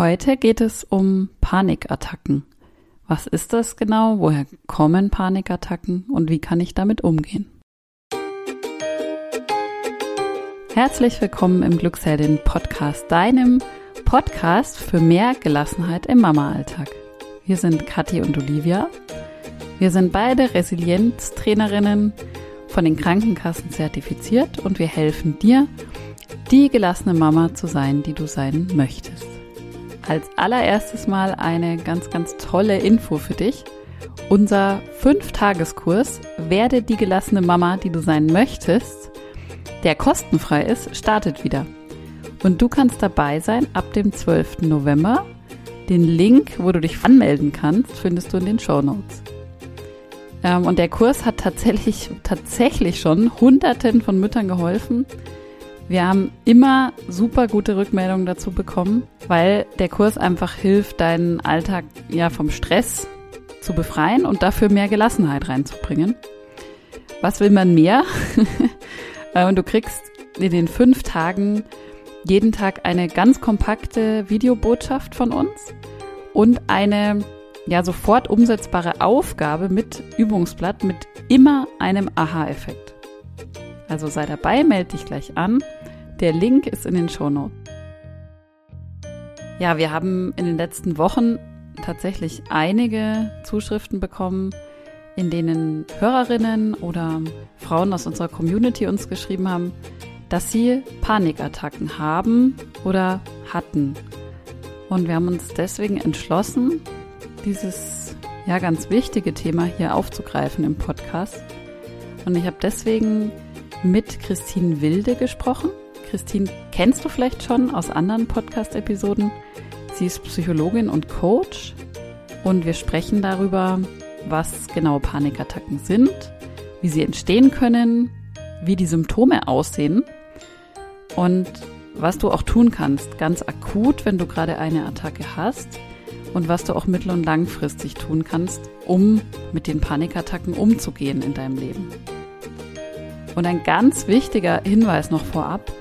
Heute geht es um Panikattacken. Was ist das genau? Woher kommen Panikattacken und wie kann ich damit umgehen? Herzlich willkommen im Glücksheldin Podcast, deinem Podcast für mehr Gelassenheit im Mama-Alltag. Wir sind Kathi und Olivia. Wir sind beide Resilienztrainerinnen von den Krankenkassen zertifiziert und wir helfen dir, die gelassene Mama zu sein, die du sein möchtest als allererstes mal eine ganz, ganz tolle Info für dich. Unser Fünf-Tageskurs Werde die gelassene Mama, die du sein möchtest, der kostenfrei ist, startet wieder. Und du kannst dabei sein ab dem 12. November. Den Link, wo du dich anmelden kannst, findest du in den Show Notes. Ähm, und der Kurs hat tatsächlich, tatsächlich schon Hunderten von Müttern geholfen, wir haben immer super gute Rückmeldungen dazu bekommen, weil der Kurs einfach hilft, deinen Alltag ja vom Stress zu befreien und dafür mehr Gelassenheit reinzubringen. Was will man mehr? Äh, und du kriegst in den fünf Tagen jeden Tag eine ganz kompakte Videobotschaft von uns und eine ja sofort umsetzbare Aufgabe mit Übungsblatt mit immer einem Aha-Effekt. Also sei dabei, melde dich gleich an. Der Link ist in den Shownotes. Ja, wir haben in den letzten Wochen tatsächlich einige Zuschriften bekommen, in denen Hörerinnen oder Frauen aus unserer Community uns geschrieben haben, dass sie Panikattacken haben oder hatten. Und wir haben uns deswegen entschlossen, dieses ja ganz wichtige Thema hier aufzugreifen im Podcast. Und ich habe deswegen mit Christine Wilde gesprochen. Christine kennst du vielleicht schon aus anderen Podcast-Episoden. Sie ist Psychologin und Coach und wir sprechen darüber, was genau Panikattacken sind, wie sie entstehen können, wie die Symptome aussehen und was du auch tun kannst, ganz akut, wenn du gerade eine Attacke hast und was du auch mittel- und langfristig tun kannst, um mit den Panikattacken umzugehen in deinem Leben. Und ein ganz wichtiger Hinweis noch vorab,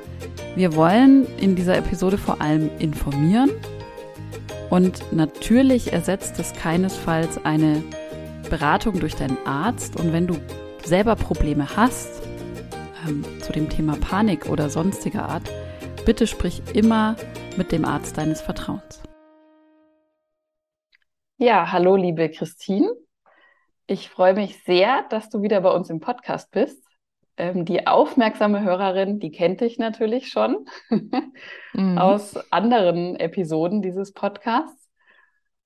wir wollen in dieser Episode vor allem informieren und natürlich ersetzt es keinesfalls eine Beratung durch deinen Arzt. Und wenn du selber Probleme hast ähm, zu dem Thema Panik oder sonstiger Art, bitte sprich immer mit dem Arzt deines Vertrauens. Ja, hallo liebe Christine. Ich freue mich sehr, dass du wieder bei uns im Podcast bist. Ähm, die aufmerksame Hörerin, die kennt dich natürlich schon mhm. aus anderen Episoden dieses Podcasts.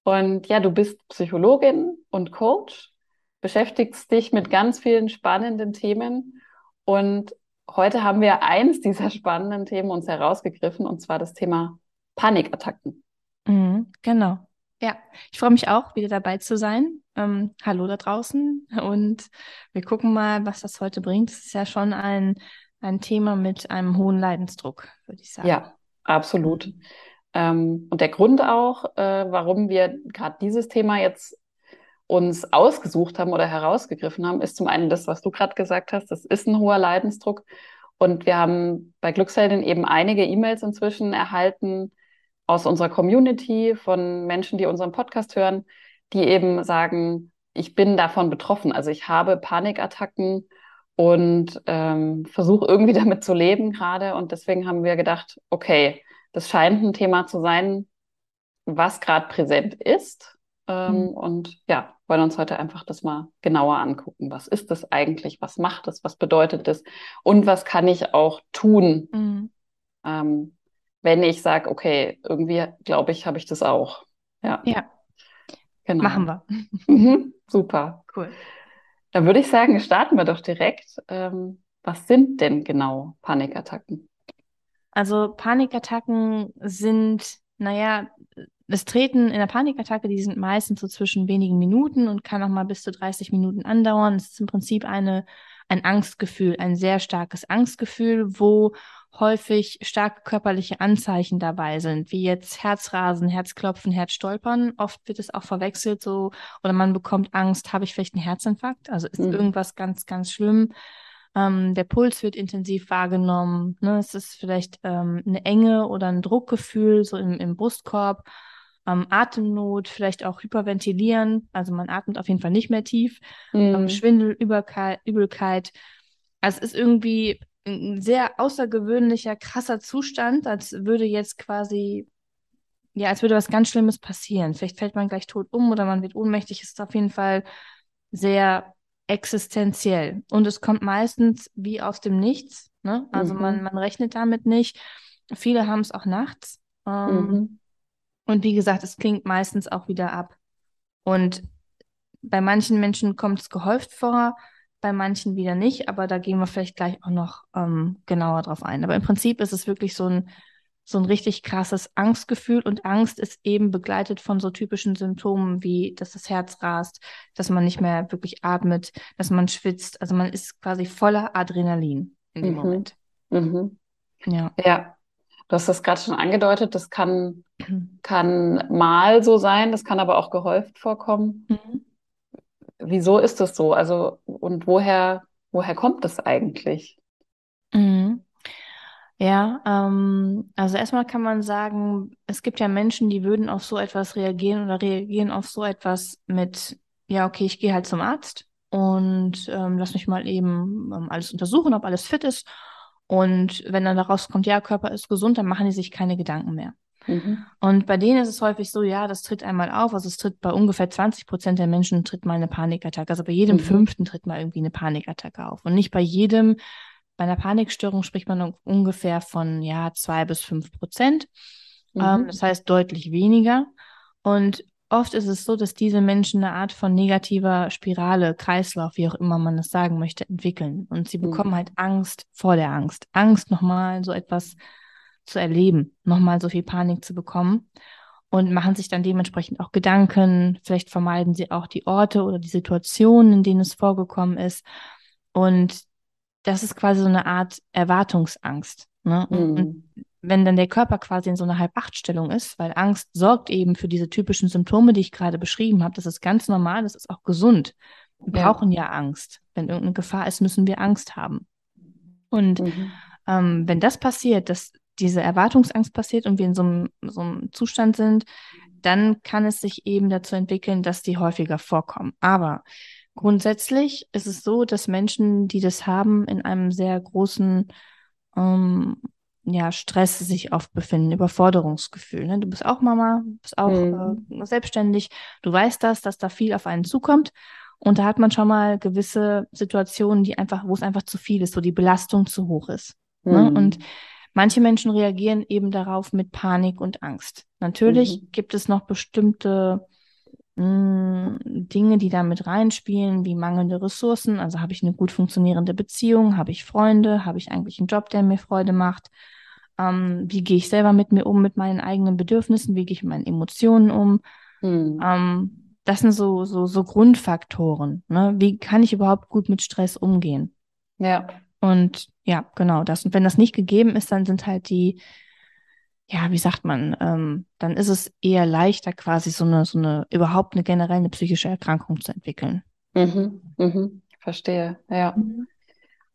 Und ja, du bist Psychologin und Coach, beschäftigst dich mit ganz vielen spannenden Themen. Und heute haben wir eins dieser spannenden Themen uns herausgegriffen, und zwar das Thema Panikattacken. Mhm, genau. Ja, ich freue mich auch, wieder dabei zu sein. Ähm, hallo da draußen und wir gucken mal, was das heute bringt. Es ist ja schon ein, ein Thema mit einem hohen Leidensdruck, würde ich sagen. Ja, absolut. Ähm, und der Grund auch, äh, warum wir gerade dieses Thema jetzt uns ausgesucht haben oder herausgegriffen haben, ist zum einen das, was du gerade gesagt hast, das ist ein hoher Leidensdruck. Und wir haben bei Glücksheldin eben einige E-Mails inzwischen erhalten, aus unserer Community von Menschen, die unseren Podcast hören, die eben sagen, ich bin davon betroffen. Also ich habe Panikattacken und ähm, versuche irgendwie damit zu leben gerade. Und deswegen haben wir gedacht, okay, das scheint ein Thema zu sein, was gerade präsent ist. Ähm, mhm. Und ja, wollen uns heute einfach das mal genauer angucken. Was ist das eigentlich? Was macht es? Was bedeutet es? Und was kann ich auch tun, mhm. ähm, wenn ich sage, okay, irgendwie glaube ich, habe ich das auch. Ja. Ja. Genau. Machen wir. Mhm, super. Cool. Dann würde ich sagen, starten wir doch direkt. Ähm, was sind denn genau Panikattacken? Also Panikattacken sind, naja, das Treten in der Panikattacke, die sind meistens so zwischen wenigen Minuten und kann auch mal bis zu 30 Minuten andauern. Es ist im Prinzip eine, ein Angstgefühl, ein sehr starkes Angstgefühl, wo häufig starke körperliche Anzeichen dabei sind, wie jetzt Herzrasen, Herzklopfen, Herzstolpern. Oft wird es auch verwechselt so, oder man bekommt Angst, habe ich vielleicht einen Herzinfarkt? Also ist mhm. irgendwas ganz, ganz schlimm. Ähm, der Puls wird intensiv wahrgenommen. Ne? Es ist vielleicht ähm, eine Enge oder ein Druckgefühl so im, im Brustkorb. Ähm, Atemnot, vielleicht auch Hyperventilieren. Also man atmet auf jeden Fall nicht mehr tief. Mhm. Schwindel, Übelkeit, Übelkeit. Also es ist irgendwie ein sehr außergewöhnlicher, krasser Zustand, als würde jetzt quasi, ja, als würde was ganz Schlimmes passieren. Vielleicht fällt man gleich tot um oder man wird ohnmächtig. Es ist auf jeden Fall sehr existenziell. Und es kommt meistens wie aus dem Nichts. Ne? Also mhm. man, man rechnet damit nicht. Viele haben es auch nachts. Ähm, mhm. Und wie gesagt, es klingt meistens auch wieder ab. Und bei manchen Menschen kommt es gehäuft vor, bei manchen wieder nicht, aber da gehen wir vielleicht gleich auch noch ähm, genauer drauf ein. Aber im Prinzip ist es wirklich so ein, so ein richtig krasses Angstgefühl und Angst ist eben begleitet von so typischen Symptomen wie, dass das Herz rast, dass man nicht mehr wirklich atmet, dass man schwitzt. Also man ist quasi voller Adrenalin in dem mhm. Moment. Mhm. Ja. Ja. Du hast das gerade schon angedeutet, das kann, kann mal so sein, das kann aber auch gehäuft vorkommen. Mhm wieso ist das so? Also, und woher, woher kommt das eigentlich? Mhm. Ja, ähm, also erstmal kann man sagen, es gibt ja Menschen, die würden auf so etwas reagieren oder reagieren auf so etwas mit, ja, okay, ich gehe halt zum Arzt und ähm, lass mich mal eben ähm, alles untersuchen, ob alles fit ist. Und wenn dann daraus kommt, ja, Körper ist gesund, dann machen die sich keine Gedanken mehr. Mhm. Und bei denen ist es häufig so, ja, das tritt einmal auf. Also es tritt bei ungefähr 20 Prozent der Menschen tritt mal eine Panikattacke. Also bei jedem mhm. fünften tritt mal irgendwie eine Panikattacke auf. Und nicht bei jedem. Bei einer Panikstörung spricht man ungefähr von ja zwei bis fünf Prozent. Mhm. Ähm, das heißt deutlich weniger. Und oft ist es so, dass diese Menschen eine Art von negativer Spirale, Kreislauf, wie auch immer man das sagen möchte, entwickeln. Und sie bekommen mhm. halt Angst vor der Angst. Angst nochmal so etwas zu erleben, nochmal so viel Panik zu bekommen und machen sich dann dementsprechend auch Gedanken. Vielleicht vermeiden sie auch die Orte oder die Situationen, in denen es vorgekommen ist. Und das ist quasi so eine Art Erwartungsangst. Ne? Mhm. Und wenn dann der Körper quasi in so einer Halb-Acht-Stellung ist, weil Angst sorgt eben für diese typischen Symptome, die ich gerade beschrieben habe, das ist ganz normal, das ist auch gesund. Wir ja. brauchen ja Angst. Wenn irgendeine Gefahr ist, müssen wir Angst haben. Und mhm. ähm, wenn das passiert, dass diese Erwartungsangst passiert und wir in so einem, so einem Zustand sind, dann kann es sich eben dazu entwickeln, dass die häufiger vorkommen. Aber grundsätzlich ist es so, dass Menschen, die das haben, in einem sehr großen ähm, ja, Stress sich oft befinden, Überforderungsgefühl. Ne? Du bist auch Mama, bist auch mhm. äh, selbstständig, du weißt das, dass da viel auf einen zukommt. Und da hat man schon mal gewisse Situationen, die einfach, wo es einfach zu viel ist, wo die Belastung zu hoch ist. Ne? Mhm. Ne? Und Manche Menschen reagieren eben darauf mit Panik und Angst. Natürlich mhm. gibt es noch bestimmte mh, mm, Dinge, die da mit reinspielen, wie mangelnde Ressourcen. Also habe ich eine gut funktionierende Beziehung, habe ich Freunde, habe ich eigentlich einen Job, der mir Freude macht. Ähm, wie gehe ich selber mit mir um, mit meinen eigenen Bedürfnissen, wie gehe ich mit meinen Emotionen um. Mhm. Ähm, das sind so, so, so Grundfaktoren. Ne? Wie kann ich überhaupt gut mit Stress umgehen? Ja. Und ja, genau das. Und wenn das nicht gegeben ist, dann sind halt die, ja, wie sagt man, ähm, dann ist es eher leichter, quasi so eine, so eine, überhaupt eine generell eine psychische Erkrankung zu entwickeln. Mhm, mhm, verstehe, ja. Mhm.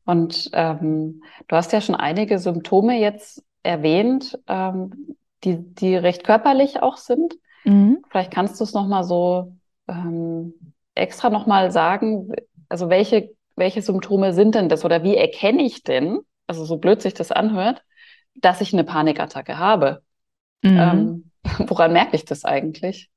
Und ähm, du hast ja schon einige Symptome jetzt erwähnt, ähm, die, die recht körperlich auch sind. Mhm. Vielleicht kannst du es nochmal so ähm, extra nochmal sagen, also welche welche Symptome sind denn das oder wie erkenne ich denn, also so blöd sich das anhört, dass ich eine Panikattacke habe? Mhm. Ähm, woran merke ich das eigentlich?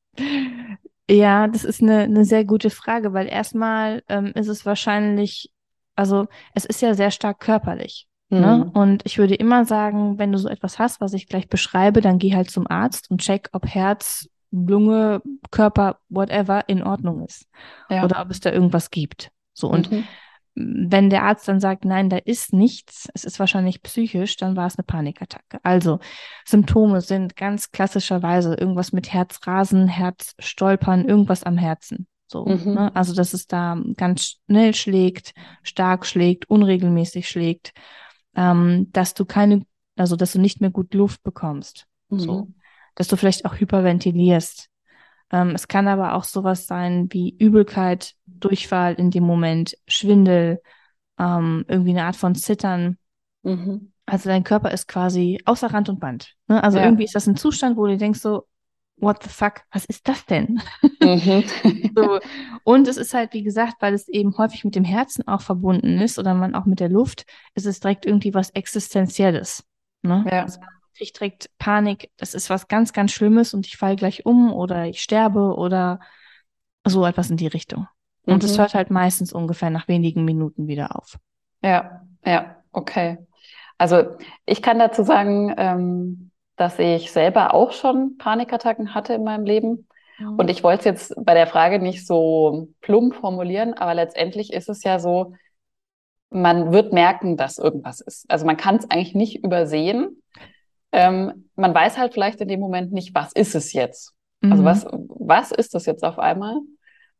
Ja, das ist eine, eine sehr gute Frage, weil erstmal ähm, ist es wahrscheinlich, also es ist ja sehr stark körperlich. Ne? Mhm. Ne? Und ich würde immer sagen, wenn du so etwas hast, was ich gleich beschreibe, dann geh halt zum Arzt und check, ob Herz, Lunge, Körper, whatever in Ordnung ist. Ja. Oder ob es da irgendwas gibt. So, und mhm wenn der Arzt dann sagt, nein, da ist nichts, es ist wahrscheinlich psychisch, dann war es eine Panikattacke. Also Symptome sind ganz klassischerweise irgendwas mit Herzrasen, Herzstolpern, irgendwas am Herzen. So, mhm. ne? Also, dass es da ganz schnell schlägt, stark schlägt, unregelmäßig schlägt, ähm, dass du keine, also dass du nicht mehr gut Luft bekommst. Mhm. So, dass du vielleicht auch hyperventilierst, ähm, es kann aber auch sowas sein wie Übelkeit, Durchfall in dem Moment, Schwindel, ähm, irgendwie eine Art von Zittern. Mhm. Also dein Körper ist quasi außer Rand und Band. Ne? Also Ja. irgendwie ist das ein Zustand, wo du denkst so, what the fuck, was ist das denn? Mhm. So. Und es ist halt, wie gesagt, weil es eben häufig mit dem Herzen auch verbunden ist oder man auch mit der Luft, ist es direkt irgendwie was Existenzielles. Ne? Ja. Also man kriegt direkt Panik, das ist was ganz, ganz Schlimmes und ich falle gleich um oder ich sterbe oder so etwas in die Richtung. Und es Mhm. hört halt meistens ungefähr nach wenigen Minuten wieder auf. Ja, ja, okay. Also ich kann dazu sagen, ähm, dass ich selber auch schon Panikattacken hatte in meinem Leben. Und ich wollte es jetzt bei der Frage nicht so plump formulieren, aber letztendlich ist es ja so, man wird merken, dass irgendwas ist. Also man kann es eigentlich nicht übersehen. Ähm, man weiß halt vielleicht in dem Moment nicht, was ist es jetzt? Also Mhm. was, was ist das jetzt auf einmal?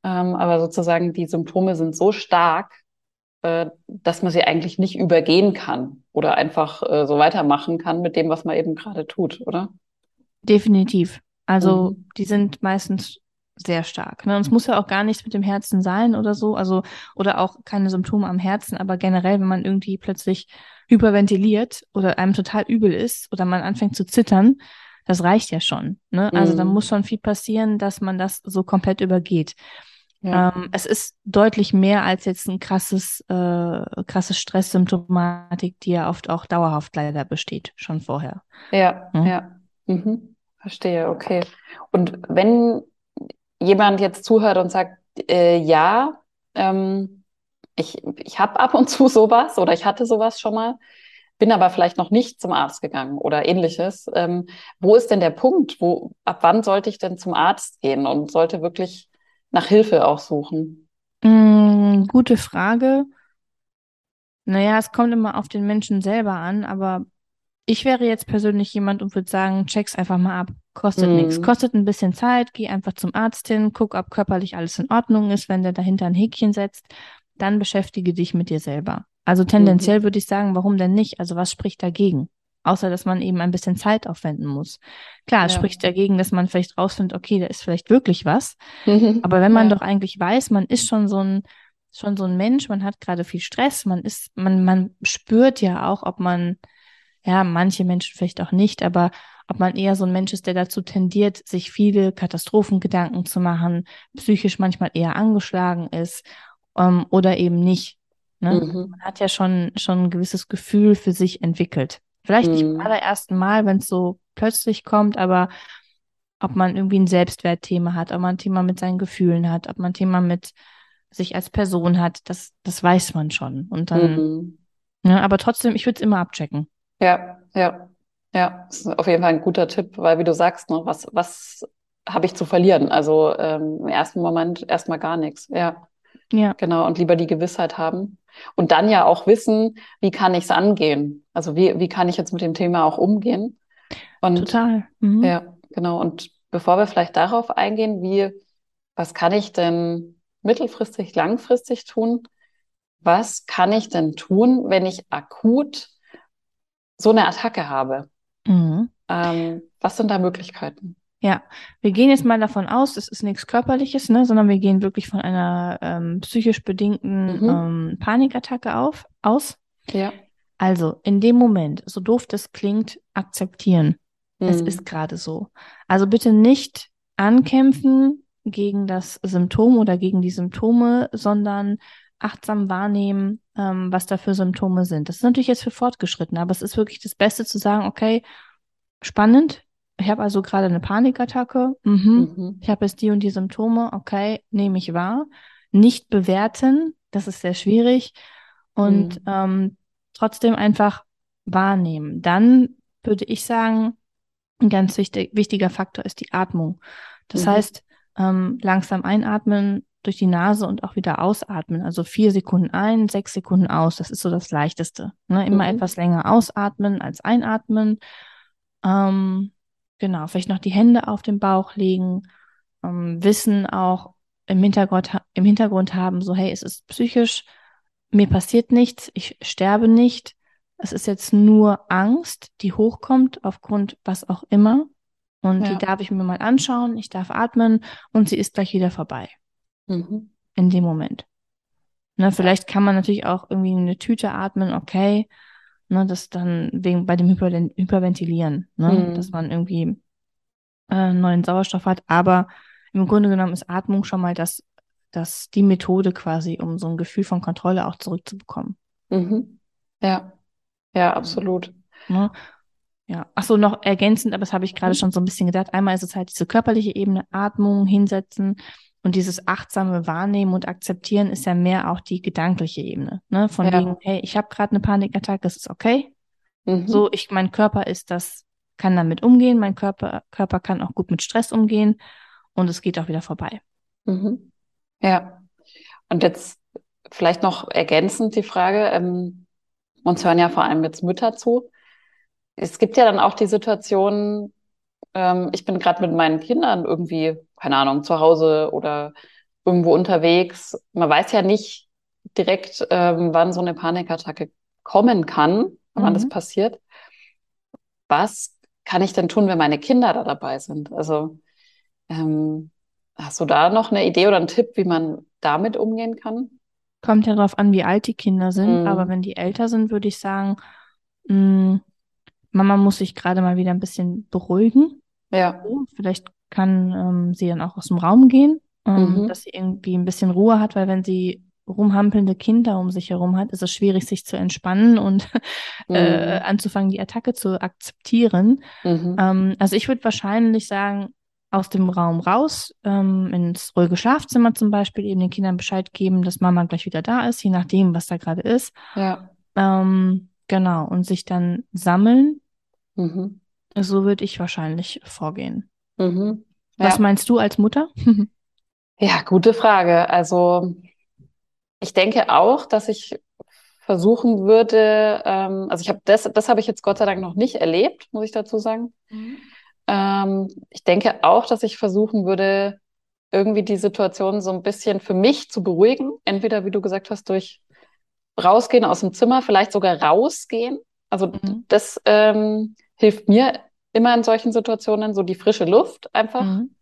Ähm, aber sozusagen die Symptome sind so stark, äh, dass man sie eigentlich nicht übergehen kann oder einfach äh, so weitermachen kann mit dem, was man eben gerade tut, oder? Definitiv. Also Mhm. die sind meistens sehr stark. Ne? Und es muss ja auch gar nichts mit dem Herzen sein oder so, also oder auch keine Symptome am Herzen, aber generell, wenn man irgendwie plötzlich hyperventiliert oder einem total übel ist oder man anfängt zu zittern, das reicht ja schon. Ne? Also da Mhm. muss schon viel passieren, dass man das so komplett übergeht. Ja. Ähm, es ist deutlich mehr als jetzt ein krasses, äh, krasses Stresssymptomatik, die ja oft auch dauerhaft leider besteht, schon vorher. Ja, Mhm. ja. Mhm. Verstehe, okay. Und wenn jemand jetzt zuhört und sagt, äh, ja, ähm, ich, ich habe ab und zu sowas oder ich hatte sowas schon mal, bin aber vielleicht noch nicht zum Arzt gegangen oder ähnliches. Ähm, wo ist denn der Punkt? Wo, ab wann sollte ich denn zum Arzt gehen und sollte wirklich nach Hilfe auch suchen? Mm, gute Frage. Naja, es kommt immer auf den Menschen selber an, aber ich wäre jetzt persönlich jemand und würde sagen, check's einfach mal ab. Kostet Mhm. nichts. Kostet ein bisschen Zeit, geh einfach zum Arzt hin, guck, ob körperlich alles in Ordnung ist. Wenn der dahinter ein Häkchen setzt, dann beschäftige dich mit dir selber. Also tendenziell würde ich sagen, warum denn nicht? Also was spricht dagegen? Außer, dass man eben ein bisschen Zeit aufwenden muss. Klar, es Ja. spricht dagegen, dass man vielleicht rausfindet, okay, da ist vielleicht wirklich was. Aber wenn man Ja. doch eigentlich weiß, man ist schon so ein, schon so ein Mensch, man hat gerade viel Stress, man ist, man, man spürt ja auch, ob man, ja, manche Menschen vielleicht auch nicht, aber ob man eher so ein Mensch ist, der dazu tendiert, sich viele Katastrophengedanken zu machen, psychisch manchmal eher angeschlagen ist, ähm, oder eben nicht. Ne? Mhm. Man hat ja schon, schon ein gewisses Gefühl für sich entwickelt. Vielleicht nicht Mhm. beim allerersten Mal, wenn es so plötzlich kommt, aber ob man irgendwie ein Selbstwertthema hat, ob man ein Thema mit seinen Gefühlen hat, ob man ein Thema mit sich als Person hat, das, das weiß man schon. Und dann, Mhm. ne, aber trotzdem, ich würde es immer abchecken. Ja, ja, ja, das ist auf jeden Fall ein guter Tipp, weil wie du sagst, ne, was, was habe ich zu verlieren? Also ähm, im ersten Moment erstmal gar nichts. Ja, Ja, genau. Und lieber die Gewissheit haben. Und dann ja auch wissen, wie kann ich es angehen? Also wie, wie kann ich jetzt mit dem Thema auch umgehen? Und total. Mhm. ja, genau. Und bevor wir vielleicht darauf eingehen, wie, was kann ich denn mittelfristig, langfristig tun? Was kann ich denn tun, wenn ich akut so eine Attacke habe? Ähm, was sind da Möglichkeiten? Ja, wir gehen jetzt mal davon aus, es ist nichts Körperliches, ne, sondern wir gehen wirklich von einer ähm, psychisch bedingten Mhm. ähm, Panikattacke auf, aus. Ja. Also in dem Moment, so doof das klingt, akzeptieren. Es Mhm. ist gerade so. Also bitte nicht ankämpfen gegen das Symptom oder gegen die Symptome, sondern achtsam wahrnehmen, ähm, was da für Symptome sind. Das ist natürlich jetzt für Fortgeschrittene, aber es ist wirklich das Beste zu sagen, okay, spannend. Ich habe also gerade eine Panikattacke. Mhm. Mhm. Ich habe jetzt die und die Symptome. Okay, nehme ich wahr. Nicht bewerten, das ist sehr schwierig. Und Mhm. ähm, trotzdem einfach wahrnehmen. Dann würde ich sagen, ein ganz wichtig, wichtiger Faktor ist die Atmung. Das Mhm. heißt, ähm, langsam einatmen durch die Nase und auch wieder ausatmen. Also vier Sekunden ein, sechs Sekunden aus. Das ist so das Leichteste. Ne? Immer Mhm. etwas länger ausatmen als einatmen. Ähm, genau, vielleicht noch die Hände auf den Bauch legen. Ähm, Wissen auch im Hintergrund, im Hintergrund haben, so hey, es ist psychisch, mir passiert nichts, ich sterbe nicht. Es ist jetzt nur Angst, die hochkommt aufgrund was auch immer. Und Ja. die darf ich mir mal anschauen, ich darf atmen und sie ist gleich wieder vorbei Mhm. in dem Moment. Ne, vielleicht kann man natürlich auch irgendwie eine Tüte atmen, okay. Ne, das dann wegen bei dem Hyper Hyperventilieren, ne, Mhm. dass man irgendwie äh, neuen Sauerstoff hat. Aber im Grunde genommen ist Atmung schon mal das, das die Methode quasi, um so ein Gefühl von Kontrolle auch zurückzubekommen. Mhm. Ja, ja, absolut. Ne? Ja, ach so, noch ergänzend, aber das habe ich gerade Mhm. schon so ein bisschen gedacht. Einmal ist es halt diese körperliche Ebene, Atmung, hinsetzen und dieses achtsame Wahrnehmen und Akzeptieren ist ja mehr auch die gedankliche Ebene. Ne? Von Ja. wegen, hey, ich habe gerade eine Panikattacke, das ist okay. Mhm. So, ich, mein Körper ist das, kann damit umgehen, mein Körper, Körper kann auch gut mit Stress umgehen und es geht auch wieder vorbei. Mhm. Ja. Und jetzt vielleicht noch ergänzend die Frage, ähm, uns hören ja vor allem jetzt Mütter zu. Es gibt ja dann auch die Situation, ähm, ich bin gerade mit meinen Kindern irgendwie, keine Ahnung, zu Hause oder irgendwo unterwegs. Man weiß ja nicht direkt, ähm, wann so eine Panikattacke kommen kann, wann das Mhm. passiert. Was kann ich denn tun, wenn meine Kinder da dabei sind? Also, ähm, hast du da noch eine Idee oder einen Tipp, wie man damit umgehen kann? Kommt ja darauf an, wie alt die Kinder sind, Mhm. aber wenn die älter sind, würde ich sagen, mh, Mama muss sich gerade mal wieder ein bisschen beruhigen. Ja. Vielleicht kann ähm, sie dann auch aus dem Raum gehen, ähm, Mhm. dass sie irgendwie ein bisschen Ruhe hat, weil wenn sie rumhampelnde Kinder um sich herum hat, ist es schwierig, sich zu entspannen und äh, Mhm. anzufangen, die Attacke zu akzeptieren. Mhm. Ähm, also ich würde wahrscheinlich sagen, aus dem Raum raus, ähm, ins ruhige Schlafzimmer zum Beispiel, eben den Kindern Bescheid geben, dass Mama gleich wieder da ist, je nachdem, was da gerade ist. Ja. Ähm, genau, und sich dann sammeln. Mhm. So würde ich wahrscheinlich vorgehen. Mhm. Was Ja. meinst du als Mutter? Ja, gute Frage. Also ich denke auch, dass ich versuchen würde, ähm, also ich habe das, das habe ich jetzt Gott sei Dank noch nicht erlebt, muss ich dazu sagen. Ähm, ich denke auch, dass ich versuchen würde, irgendwie die Situation so ein bisschen für mich zu beruhigen. Entweder, wie du gesagt hast, durch rausgehen aus dem Zimmer, vielleicht sogar rausgehen. Also Mhm. das ähm, hilft mir immer in solchen Situationen, so die frische Luft einfach. Mhm.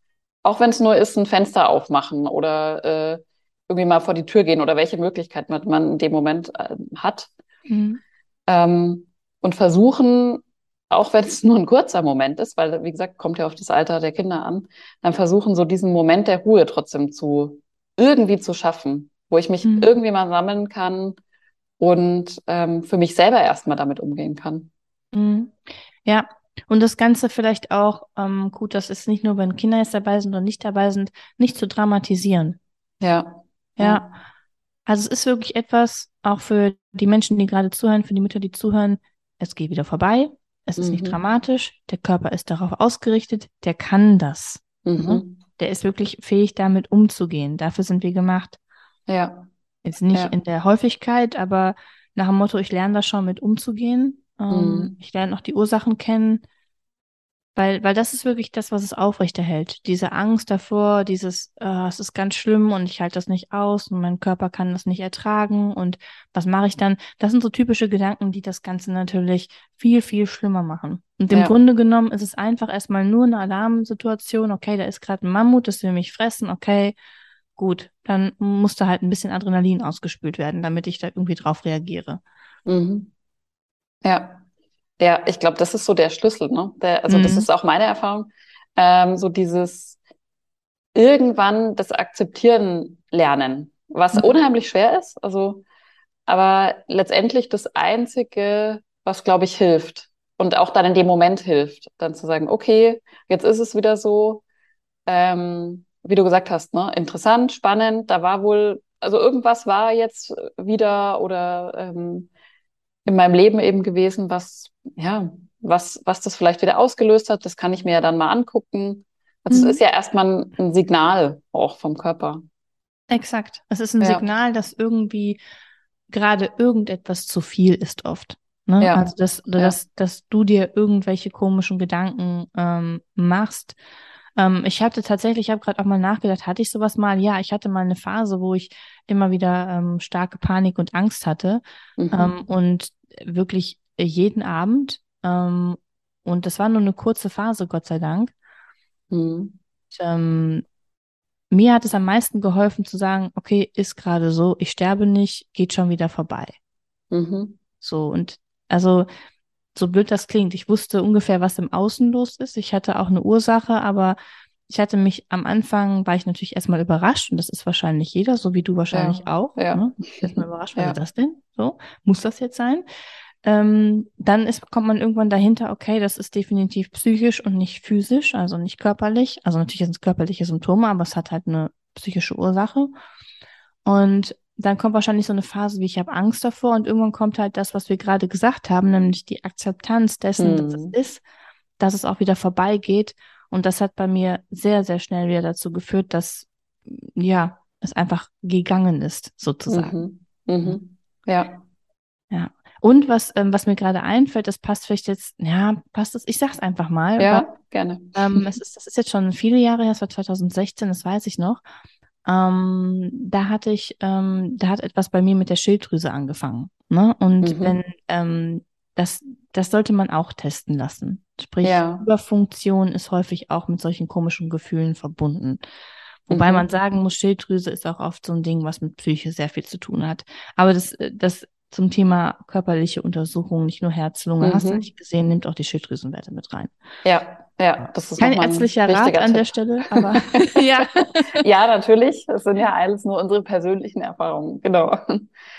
Auch wenn es nur ist, ein Fenster aufmachen oder äh, irgendwie mal vor die Tür gehen oder welche Möglichkeit man, in dem Moment äh, hat. Mhm. Ähm, und versuchen, auch wenn es nur ein kurzer Moment ist, weil, wie gesagt, kommt ja auf das Alter der Kinder an, dann versuchen, so diesen Moment der Ruhe trotzdem zu irgendwie zu schaffen, wo ich mich Mhm. irgendwie mal sammeln kann und ähm, für mich selber erstmal damit umgehen kann. Mhm. Ja, und das Ganze vielleicht auch, ähm, gut, das ist nicht nur, wenn Kinder jetzt dabei sind oder nicht dabei sind, nicht zu dramatisieren. Ja. Ja, also es ist wirklich etwas, auch für die Menschen, die gerade zuhören, für die Mütter, die zuhören, es geht wieder vorbei, es ist nicht Mhm. dramatisch, der Körper ist darauf ausgerichtet, der kann das. Mhm. Der ist wirklich fähig, damit umzugehen. Dafür sind wir gemacht. Ja. Jetzt nicht Ja. in der Häufigkeit, aber nach dem Motto, ich lerne da schon mit umzugehen. Ähm, Mhm. Ich lerne auch die Ursachen kennen, weil, weil das ist wirklich das, was es aufrechterhält. Diese Angst davor, dieses, äh, es ist ganz schlimm und ich halte das nicht aus und mein Körper kann das nicht ertragen und was mache ich dann? Das sind so typische Gedanken, die das Ganze natürlich viel, viel schlimmer machen. Und im Ja. Grunde genommen ist es einfach erstmal nur eine Alarmsituation. Okay, da ist gerade ein Mammut, das will mich fressen. Okay, gut, dann muss da halt ein bisschen Adrenalin ausgespült werden, damit ich da irgendwie drauf reagiere. Mhm. Ja. Ja, ich glaube, das ist so der Schlüssel, ne? Der, also das Mhm. ist auch meine Erfahrung. Ähm, so dieses irgendwann das Akzeptieren lernen, was Mhm. unheimlich schwer ist. Also, aber letztendlich das Einzige, was, glaube ich, hilft und auch dann in dem Moment hilft, dann zu sagen, okay, jetzt ist es wieder so, ähm, wie du gesagt hast, ne? Interessant, spannend, da war wohl, also irgendwas war jetzt wieder oder ähm, in meinem Leben eben gewesen, was, ja, was, was das vielleicht wieder ausgelöst hat, das kann ich mir ja dann mal angucken. Also Mhm. es ist ja erstmal ein, Signal auch vom Körper. Exakt. Es ist ein Ja. Signal, dass irgendwie gerade irgendetwas zu viel ist oft. Ne? Ja. Also, dass, oder Ja. dass, dass du dir irgendwelche komischen Gedanken ähm, machst. Ähm, ich hatte tatsächlich, ich habe gerade auch mal nachgedacht, hatte ich sowas mal? Ja, ich hatte mal eine Phase, wo ich immer wieder ähm, starke Panik und Angst hatte. Mhm. Ähm, und wirklich jeden Abend. Ähm, und das war nur eine kurze Phase, Gott sei Dank. Mhm. ähm, mir hat es am meisten geholfen zu sagen, okay, ist gerade so, ich sterbe nicht, geht schon wieder vorbei. Mhm. So, und also, so blöd das klingt, ich wusste ungefähr, was im Außen los ist. Ich hatte auch eine Ursache, aber ich hatte mich am Anfang, war ich natürlich erstmal überrascht und das ist wahrscheinlich jeder, so wie du wahrscheinlich ja, auch. Ja. Ne? Erstmal überrascht, was ja. ist das denn? So, muss das jetzt sein? Ähm, dann ist, kommt man irgendwann dahinter, okay, das ist definitiv psychisch und nicht physisch, also nicht körperlich. Also natürlich sind es körperliche Symptome, aber es hat halt eine psychische Ursache. Und dann kommt wahrscheinlich so eine Phase, wie ich habe Angst davor und irgendwann kommt halt das, was wir gerade gesagt haben, nämlich die Akzeptanz dessen, hm. dass es ist, dass es auch wieder vorbeigeht. Und das hat bei mir sehr, sehr schnell wieder dazu geführt, dass ja, es einfach gegangen ist, sozusagen. Mhm. Mhm. Ja. Ja. Und was, ähm, was mir gerade einfällt, das passt vielleicht jetzt, ja, passt das, ich sag's einfach mal. Ja, weil, gerne. Ähm, es ist, das ist jetzt schon viele Jahre her, es war 2016, das weiß ich noch. Ähm, da hatte ich, ähm, da hat etwas bei mir mit der Schilddrüse angefangen. Ne? Und mhm. wenn, ähm, das, das sollte man auch testen lassen. Sprich, ja. Überfunktion ist häufig auch mit solchen komischen Gefühlen verbunden. Wobei mhm. man sagen muss, Schilddrüse ist auch oft so ein Ding, was mit Psyche sehr viel zu tun hat. Aber das, das zum Thema körperliche Untersuchung, nicht nur Herz, Lunge, mhm. hast du nicht gesehen, nimmt auch die Schilddrüsenwerte mit rein. Ja, ja, das ist kein ärztlicher Rat an Tipp. der Stelle, aber ja. ja, natürlich. Das sind ja alles nur unsere persönlichen Erfahrungen, genau.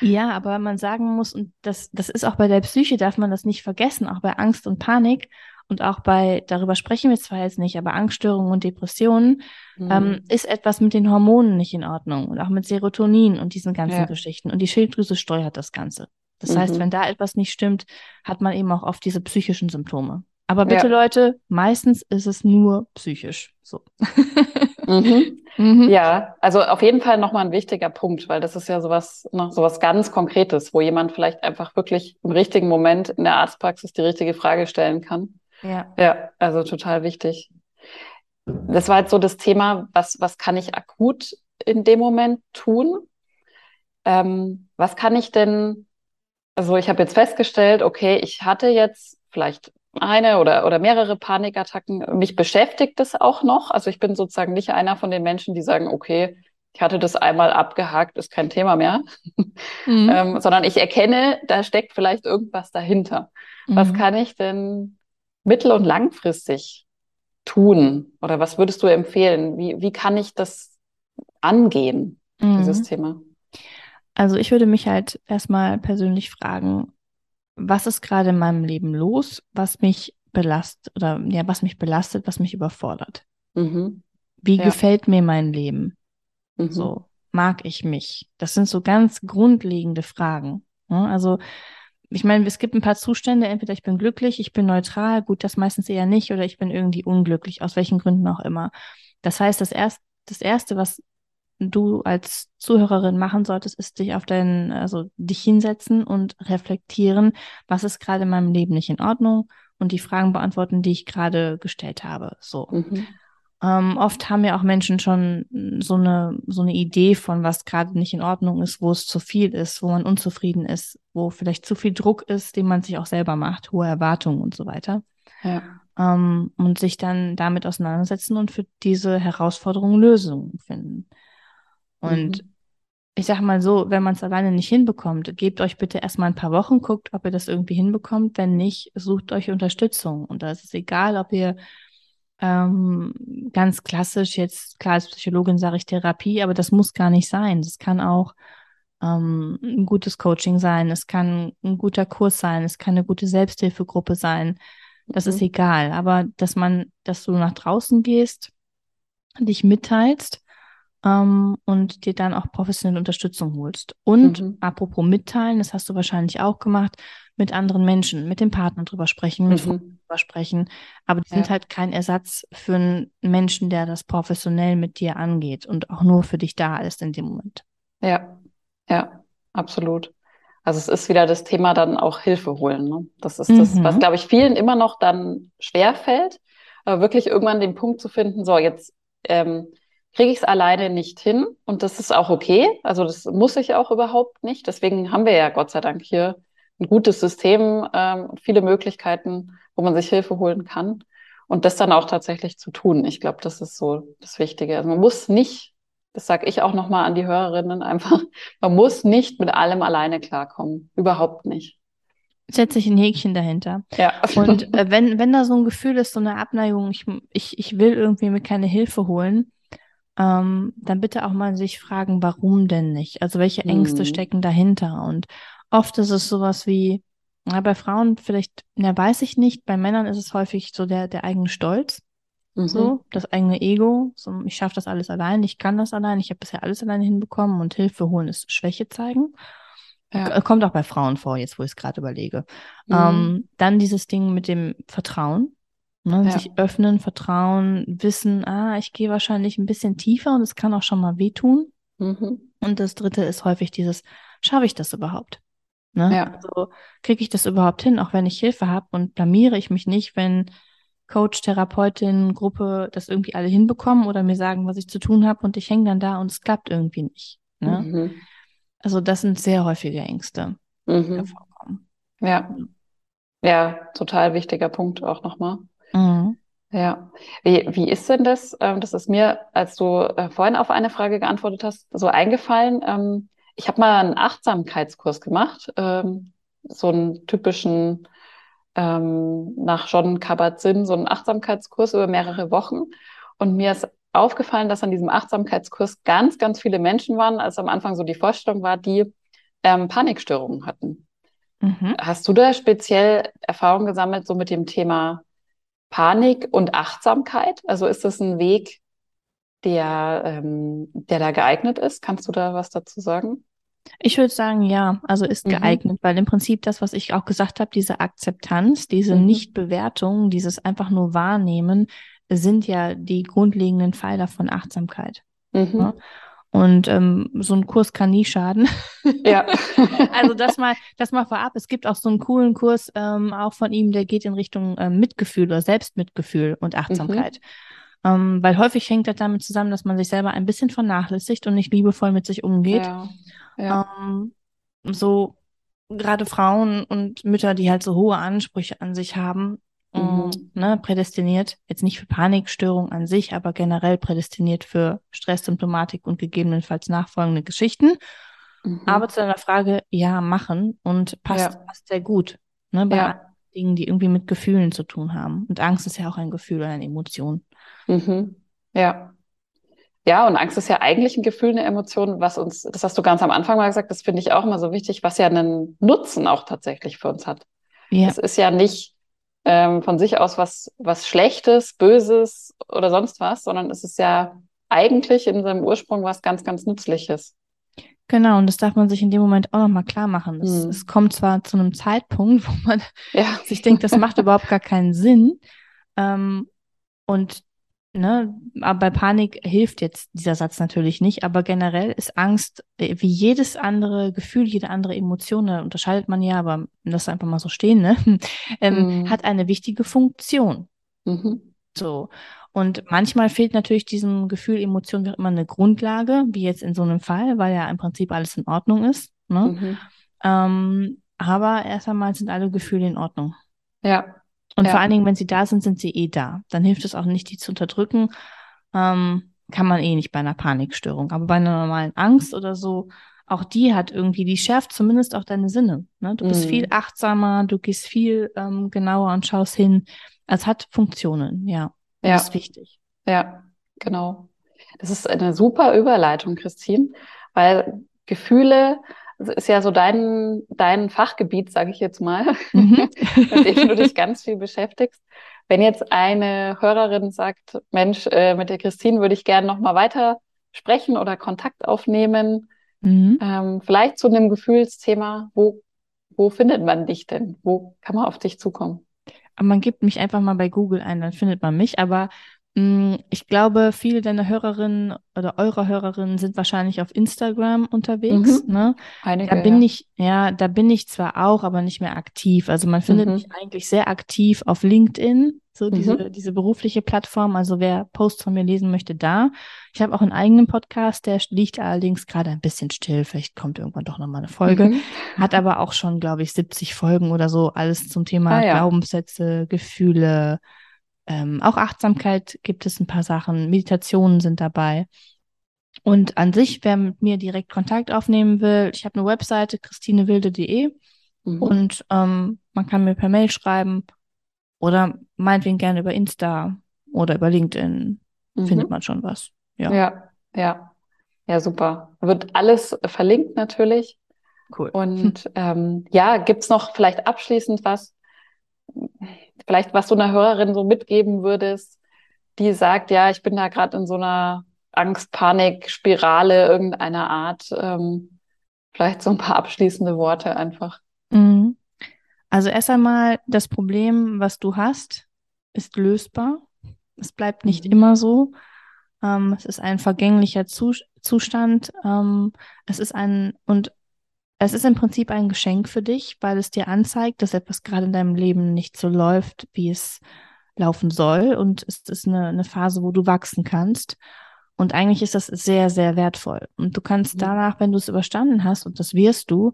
Ja, aber man sagen muss, und das, das ist auch bei der Psyche, darf man das nicht vergessen, auch bei Angst und Panik und auch bei, darüber sprechen wir zwar jetzt nicht, aber Angststörungen und Depressionen mhm. ähm, ist etwas mit den Hormonen nicht in Ordnung und auch mit Serotonin und diesen ganzen ja. Geschichten. Und die Schilddrüse steuert das Ganze. Das mhm. heißt, wenn da etwas nicht stimmt, hat man eben auch oft diese psychischen Symptome. Aber bitte, ja. Leute, meistens ist es nur psychisch. So. Mhm. Mhm. Ja, also auf jeden Fall nochmal ein wichtiger Punkt, weil das ist ja sowas, ne, sowas ganz Konkretes, wo jemand vielleicht einfach wirklich im richtigen Moment in der Arztpraxis die richtige Frage stellen kann. Ja. Ja, also total wichtig. Das war jetzt so das Thema, was, was kann ich akut in dem Moment tun? Ähm, was kann ich denn, also ich habe jetzt festgestellt, okay, ich hatte jetzt vielleicht eine oder, oder mehrere Panikattacken. Mich beschäftigt das auch noch. Also ich bin sozusagen nicht einer von den Menschen, die sagen, okay, ich hatte das einmal abgehakt, ist kein Thema mehr, mhm. ähm, sondern ich erkenne, da steckt vielleicht irgendwas dahinter. Mhm. Was kann ich denn mittel- und langfristig tun? Oder was würdest du empfehlen? Wie, wie kann ich das angehen, mhm. dieses Thema? Also ich würde mich halt erstmal persönlich fragen, was ist gerade in meinem Leben los, was mich belastet oder ja, was mich belastet, was mich überfordert? Mhm. Wie ja. gefällt mir mein Leben? Mhm. So, mag ich mich? Das sind so ganz grundlegende Fragen. Ne? Also ich meine, es gibt ein paar Zustände, entweder ich bin glücklich, ich bin neutral, gut, das meistens eher nicht, oder ich bin irgendwie unglücklich, aus welchen Gründen auch immer. Das heißt, das, erst, das Erste, was du als Zuhörerin machen solltest, ist dich auf deinen, also dich hinsetzen und reflektieren, was ist gerade in meinem Leben nicht in Ordnung und die Fragen beantworten, die ich gerade gestellt habe. So. Mhm. Ähm, oft haben ja auch Menschen schon so eine, so eine Idee von, was gerade nicht in Ordnung ist, wo es zu viel ist, wo man unzufrieden ist, wo vielleicht zu viel Druck ist, den man sich auch selber macht, hohe Erwartungen und so weiter. Ja. Ähm, und sich dann damit auseinandersetzen und für diese Herausforderungen Lösungen finden. Und mhm. ich sag mal so, wenn man es alleine nicht hinbekommt, gebt euch bitte erstmal ein paar Wochen, guckt, ob ihr das irgendwie hinbekommt. Wenn nicht, sucht euch Unterstützung. Und da ist es egal, ob ihr ähm, ganz klassisch jetzt, klar als Psychologin sage ich Therapie, aber das muss gar nicht sein. Das kann auch ähm, ein gutes Coaching sein, es kann ein guter Kurs sein, es kann eine gute Selbsthilfegruppe sein. Das mhm. ist egal. Aber dass man, dass du nach draußen gehst, dich mitteilst ähm, und dir dann auch professionelle Unterstützung holst. Und mhm. apropos mitteilen, das hast du wahrscheinlich auch gemacht, mit anderen Menschen, mit dem Partner drüber sprechen, mit mhm. Freunden drüber sprechen. Aber die ja. sind halt kein Ersatz für einen Menschen, der das professionell mit dir angeht und auch nur für dich da ist in dem Moment. Ja, ja, absolut. Also es ist wieder das Thema dann auch Hilfe holen. Ne? Das ist das, mhm. was, glaube ich, vielen immer noch dann schwerfällt, aber wirklich irgendwann den Punkt zu finden, so jetzt ähm, kriege ich es alleine nicht hin und das ist auch okay. Also das muss ich auch überhaupt nicht. Deswegen haben wir ja Gott sei Dank hier ein gutes System, ähm, viele Möglichkeiten, wo man sich Hilfe holen kann und das dann auch tatsächlich zu tun. Ich glaube, das ist so das Wichtige. Also man muss nicht das sage ich auch nochmal an die Hörerinnen einfach, man muss nicht mit allem alleine klarkommen. Überhaupt nicht. Setze ich ein Häkchen dahinter. Ja. Und äh, wenn, wenn da so ein Gefühl ist, so eine Abneigung, ich, ich, ich will irgendwie mir keine Hilfe holen, ähm, dann bitte auch mal sich fragen, warum denn nicht? Also welche Ängste mhm. stecken dahinter? Und oft ist es sowas wie, ja, bei Frauen vielleicht, ja, weiß ich nicht, bei Männern ist es häufig so der, der eigene Stolz. Mhm. So, das eigene Ego, so, ich schaffe das alles allein, ich kann das allein, ich habe bisher alles alleine hinbekommen und Hilfe holen ist Schwäche zeigen. Ja. Kommt auch bei Frauen vor, jetzt wo ich es gerade überlege. Mhm. Ähm, dann dieses Ding mit dem Vertrauen. Ne? Ja. Sich öffnen, vertrauen, wissen, ah, ich gehe wahrscheinlich ein bisschen tiefer und es kann auch schon mal wehtun. Mhm. Und das dritte ist häufig dieses, schaffe ich das überhaupt? Ne? Ja. Also kriege ich das überhaupt hin, auch wenn ich Hilfe habe und blamiere ich mich nicht, wenn Coach, Therapeutin, Gruppe das irgendwie alle hinbekommen oder mir sagen, was ich zu tun habe und ich hänge dann da und es klappt irgendwie nicht. Ne? Mhm. Also das sind sehr häufige Ängste, die mhm. vorkommen. Ja. Ja, total wichtiger Punkt auch nochmal. Mhm. Ja. Wie, wie ist denn das? Ähm, das ist mir, als du äh, vorhin auf eine Frage geantwortet hast, so eingefallen. Ich habe mal einen Achtsamkeitskurs gemacht, ähm, so einen typischen ähm, nach John Kabat-Zinn, so einen Achtsamkeitskurs über mehrere Wochen. Und mir ist aufgefallen, dass an diesem Achtsamkeitskurs ganz, ganz viele Menschen waren, als am Anfang so die Vorstellung war, die ähm, Panikstörungen hatten. Mhm. Hast du da speziell Erfahrungen gesammelt, so mit dem Thema Panik und Achtsamkeit? Also ist das ein Weg, der, ähm, der da geeignet ist? Kannst du da was dazu sagen? Ich würde sagen, ja, also ist mhm. geeignet, weil im Prinzip das, was ich auch gesagt habe, diese Akzeptanz, diese mhm. Nichtbewertung, dieses einfach nur Wahrnehmen, sind ja die grundlegenden Pfeiler von Achtsamkeit. Mhm. Ja? Und ähm, so ein Kurs kann nie schaden. Ja. also das mal, das mal vorab. Es gibt auch so einen coolen Kurs ähm, auch von ihm, der geht in Richtung ähm, Mitgefühl oder Selbstmitgefühl und Achtsamkeit. Mhm. Ähm, weil häufig hängt das damit zusammen, dass man sich selber ein bisschen vernachlässigt und nicht liebevoll mit sich umgeht. Ja. Ja. Ähm, so gerade Frauen und Mütter, die halt so hohe Ansprüche an sich haben, mhm. ne, prädestiniert, jetzt nicht für Panikstörung an sich, aber generell prädestiniert für Stresssymptomatik und gegebenenfalls nachfolgende Geschichten. Mhm. Aber zu deiner Frage, ja, machen und passt, ja. passt sehr gut. Ne, bei ja. Dingen, die irgendwie mit Gefühlen zu tun haben. Und Angst ist ja auch ein Gefühl, eine Emotion. Mhm. Ja. Ja, und Angst ist ja eigentlich ein Gefühl, eine Emotion, was uns, das hast du ganz am Anfang mal gesagt, das finde ich auch immer so wichtig, was ja einen Nutzen auch tatsächlich für uns hat. Ja. Es ist ja nicht ähm, von sich aus was, was Schlechtes, Böses oder sonst was, sondern es ist ja eigentlich in seinem Ursprung was ganz, ganz Nützliches. Genau, und das darf man sich in dem Moment auch nochmal klar machen. Es, mhm. es, kommt zwar zu einem Zeitpunkt, wo man ja. sich denkt, das macht überhaupt gar keinen Sinn. Ähm, und Ne? Aber bei Panik hilft jetzt dieser Satz natürlich nicht, aber generell ist Angst äh, wie jedes andere Gefühl, jede andere Emotion, da unterscheidet man ja, aber das einfach mal so stehen, ne? ähm, mhm. hat eine wichtige Funktion. Mhm. So. Und manchmal fehlt natürlich diesem Gefühl, Emotion immer eine Grundlage, wie jetzt in so einem Fall, weil ja im Prinzip alles in Ordnung ist. Ne? Mhm. Ähm, aber erst einmal sind alle Gefühle in Ordnung. Ja. Und ja. vor allen Dingen, wenn sie da sind, sind sie eh da. Dann hilft es auch nicht, die zu unterdrücken. Ähm, kann man eh nicht bei einer Panikstörung. Aber bei einer normalen Angst oder so, auch die hat irgendwie, die schärft zumindest auch deine Sinne. Ne? Du bist mm. viel achtsamer, du gehst viel ähm, genauer und schaust hin. Es hat Funktionen, ja. Ja. Das ist wichtig. Ja, genau. Das ist eine super Überleitung, Christine, weil Gefühle das ist ja so dein, dein Fachgebiet, sage ich jetzt mal, mhm. mit dem du dich ganz viel beschäftigst. Wenn jetzt eine Hörerin sagt, Mensch, äh, mit der Christine würde ich gerne noch mal weiter sprechen oder Kontakt aufnehmen, mhm. ähm, vielleicht zu einem Gefühlsthema, wo, wo findet man dich denn? Wo kann man auf dich zukommen? Man gibt mich einfach mal bei Google ein, dann findet man mich. Aber ich glaube, viele deiner Hörerinnen oder eurer Hörerinnen sind wahrscheinlich auf Instagram unterwegs. Mhm. Ne? Einige, da bin ja. ich, ja, da bin ich zwar auch, aber nicht mehr aktiv. Also man findet mhm. mich eigentlich sehr aktiv auf LinkedIn, so mhm. diese, diese berufliche Plattform. Also wer Posts von mir lesen möchte, da. Ich habe auch einen eigenen Podcast, der liegt allerdings gerade ein bisschen still. Vielleicht kommt irgendwann doch nochmal eine Folge. Mhm. Hat aber auch schon, glaube ich, 70 Folgen oder so. Alles zum Thema ah, ja. Glaubenssätze, Gefühle, ähm, auch Achtsamkeit gibt es ein paar Sachen, Meditationen sind dabei. Und an sich, wer mit mir direkt Kontakt aufnehmen will, ich habe eine Webseite, christinewilde.de mhm. und ähm, man kann mir per Mail schreiben oder meinetwegen gerne über Insta oder über LinkedIn mhm. findet man schon was. Ja. ja, ja. Ja, super. Wird alles verlinkt natürlich. Cool. Und ähm, ja, gibt's noch vielleicht abschließend was, vielleicht was du einer Hörerin so mitgeben würdest, die sagt, ja, ich bin da gerade in so einer Angst, Panik, Spirale irgendeiner Art. Ähm, vielleicht so ein paar abschließende Worte einfach. Mhm. Also erst einmal, das Problem, was du hast, ist lösbar. Es bleibt nicht mhm. immer so. Ähm, es ist ein vergänglicher Zus Zustand. Ähm, es ist ein, und es ist im Prinzip ein Geschenk für dich, weil es dir anzeigt, dass etwas gerade in deinem Leben nicht so läuft, wie es laufen soll. Und es ist eine, eine Phase, wo du wachsen kannst. Und eigentlich ist das sehr, sehr wertvoll. Und du kannst mhm. danach, wenn du es überstanden hast, und das wirst du,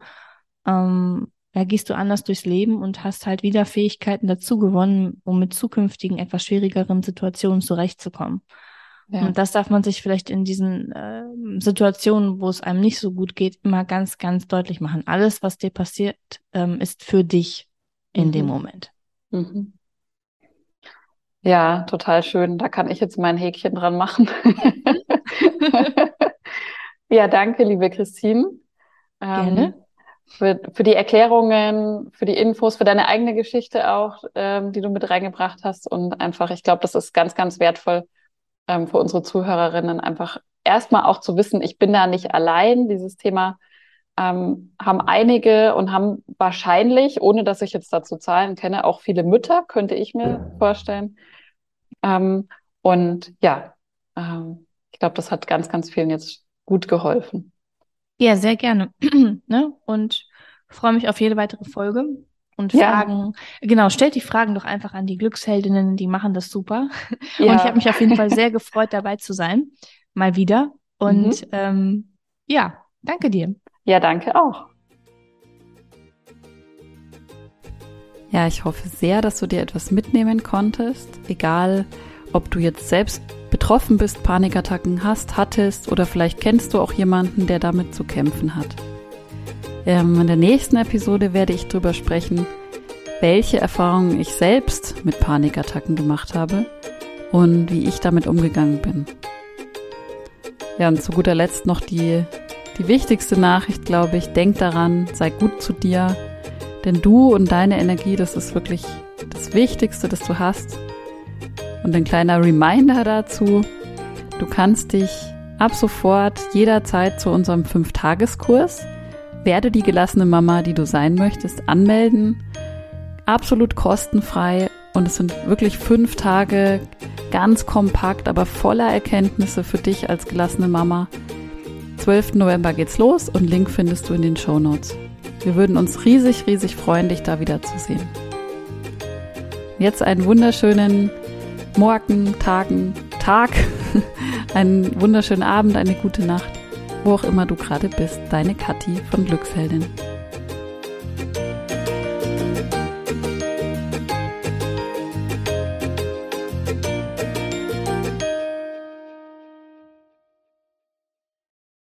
ähm, da gehst du anders durchs Leben und hast halt wieder Fähigkeiten dazu gewonnen, um mit zukünftigen, etwas schwierigeren Situationen zurechtzukommen. Ja. Und das darf man sich vielleicht in diesen äh, Situationen, wo es einem nicht so gut geht, immer ganz, ganz deutlich machen. Alles, was dir passiert, ähm, ist für dich in mhm. dem Moment. Mhm. Ja, total schön. Da kann ich jetzt mein Häkchen dran machen. ja, danke, liebe Christine. Gerne. Ähm, für, für die Erklärungen, für die Infos, für deine eigene Geschichte auch, ähm, die du mit reingebracht hast. Und einfach, ich glaube, das ist ganz, ganz wertvoll ähm, für unsere Zuhörerinnen, einfach erstmal auch zu wissen, ich bin da nicht allein. Dieses Thema ähm, haben einige und haben wahrscheinlich, ohne dass ich jetzt dazu Zahlen kenne, auch viele Mütter, könnte ich mir vorstellen, ähm, und ja, ähm, ich glaube, das hat ganz, ganz vielen jetzt gut geholfen. Ja, sehr gerne. ne? Und freue mich auf jede weitere Folge. Und ja. Fragen, genau, stellt die Fragen doch einfach an die Glücksheldinnen, die machen das super. Ja. Und ich habe mich auf jeden Fall sehr gefreut, dabei zu sein. Mal wieder. Und mhm. ähm, ja, danke dir. Ja, danke auch. Ja, ich hoffe sehr, dass du dir etwas mitnehmen konntest, egal ob du jetzt selbst betroffen bist, Panikattacken hast, hattest oder vielleicht kennst du auch jemanden, der damit zu kämpfen hat. Ähm, in der nächsten Episode werde ich darüber sprechen, welche Erfahrungen ich selbst mit Panikattacken gemacht habe und wie ich damit umgegangen bin. Ja, und zu guter Letzt noch die, die wichtigste Nachricht, glaube ich. Denk daran, sei gut zu dir, denn du und deine Energie, das ist wirklich das Wichtigste, das du hast. Und ein kleiner Reminder dazu, du kannst dich ab sofort jederzeit zu unserem Fünf-Tageskurs Werde die gelassene Mama, die du sein möchtest, anmelden. Absolut kostenfrei und es sind wirklich fünf Tage ganz kompakt, aber voller Erkenntnisse für dich als gelassene Mama. 12. November geht's los und Link findest du in den Show Notes. Wir würden uns riesig, riesig freuen, dich da wieder zu sehen. Jetzt einen wunderschönen Morgen, Tagen, Tag, einen wunderschönen Abend, eine gute Nacht, wo auch immer du gerade bist. Deine Kathi von Glücksheldin.